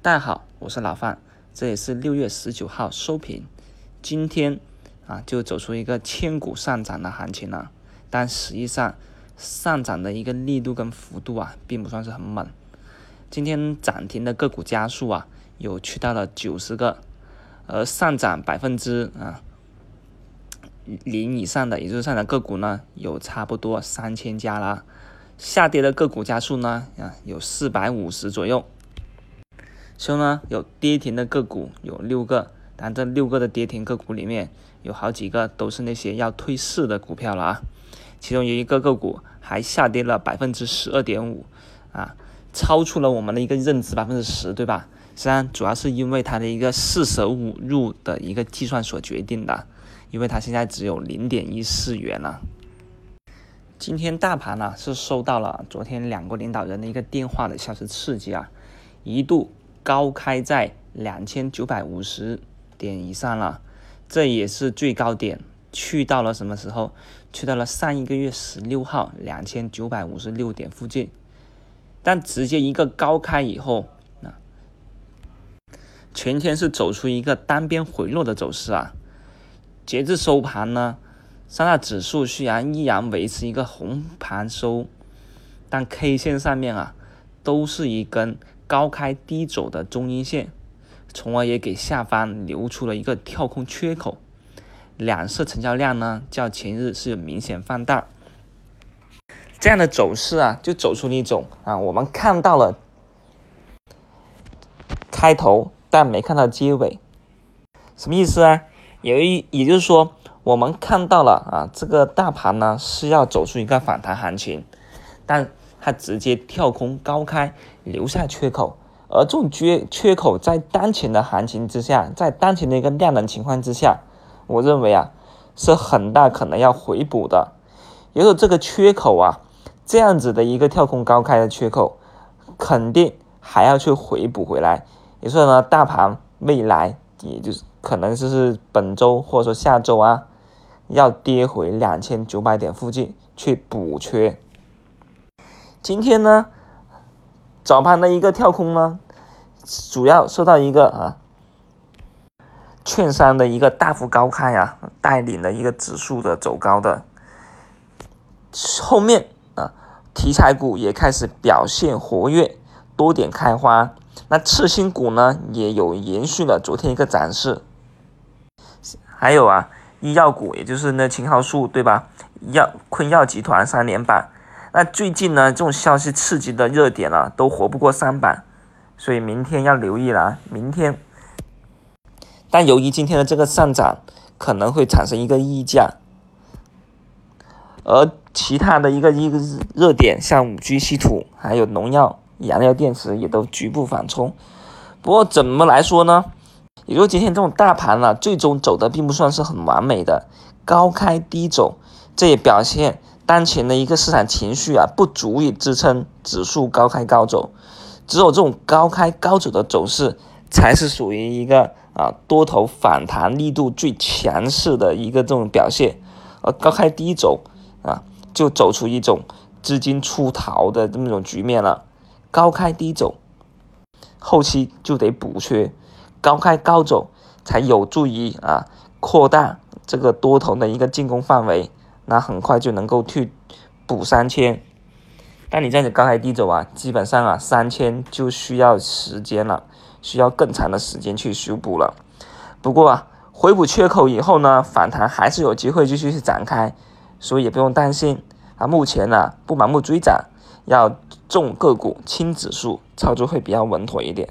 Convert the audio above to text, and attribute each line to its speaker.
Speaker 1: 大家好，我是老范，这也是六月十九号收评。今天啊，就走出一个千股上涨的行情了，但实际上上涨的一个力度跟幅度啊，并不算是很猛。今天涨停的个股家数啊，有去到了九十个，而上涨百分之啊零以上的，也就是上涨个股呢，有差不多三千家了。下跌的个股家数呢，啊，有四百五十左右。其中呢，有跌停的个股有六个，但这六个的跌停个股里面有好几个都是那些要退市的股票了啊。其中有一个个股还下跌了百分之十二点五，啊，超出了我们的一个认知百分之十，对吧？实际上主要是因为它的一个四舍五入的一个计算所决定的，因为它现在只有零点一四元了。今天大盘呢是受到了昨天两国领导人的一个电话的消息刺激啊，一度。高开在两千九百五十点以上了，这也是最高点，去到了什么时候？去到了上一个月十六号两千九百五十六点附近，但直接一个高开以后，啊，全天是走出一个单边回落的走势啊。截至收盘呢，三大指数虽然依然维持一个红盘收，但 K 线上面啊，都是一根。高开低走的中阴线，从而也给下方留出了一个跳空缺口，两市成交量呢较前日是明显放大，这样的走势啊，就走出了一种啊，我们看到了开头，但没看到结尾，什么意思啊？也也就是说，我们看到了啊，这个大盘呢是要走出一个反弹行情，但。它直接跳空高开，留下缺口，而这种缺缺口在当前的行情之下，在当前的一个量能情况之下，我认为啊，是很大可能要回补的。也就这个缺口啊，这样子的一个跳空高开的缺口，肯定还要去回补回来。也就是说呢，大盘未来也就是可能就是本周或者说下周啊，要跌回两千九百点附近去补缺。今天呢，早盘的一个跳空呢，主要受到一个啊，券商的一个大幅高开呀，带领了一个指数的走高的。后面啊，题材股也开始表现活跃，多点开花。那次新股呢，也有延续了昨天一个展示。还有啊，医药股，也就是那青蒿素对吧？药昆药集团三连板。那最近呢，这种消息刺激的热点啊，都活不过三板，所以明天要留意了。明天，但由于今天的这个上涨，可能会产生一个溢价，而其他的一个一个热点，像五 G 稀土，还有农药、燃料电池，也都局部反冲。不过怎么来说呢？也就今天这种大盘呢，最终走的并不算是很完美的，高开低走，这也表现。当前的一个市场情绪啊，不足以支撑指数高开高走，只有这种高开高走的走势，才是属于一个啊多头反弹力度最强势的一个这种表现，而高开低走啊，就走出一种资金出逃的这么一种局面了。高开低走，后期就得补缺，高开高走才有助于啊扩大这个多头的一个进攻范围。那很快就能够去补三千，但你这样子高开低走啊，基本上啊三千就需要时间了，需要更长的时间去修补了。不过啊，回补缺口以后呢，反弹还是有机会继续去展开，所以也不用担心啊。目前呢，不盲目追涨，要重个股轻指数，操作会比较稳妥一点。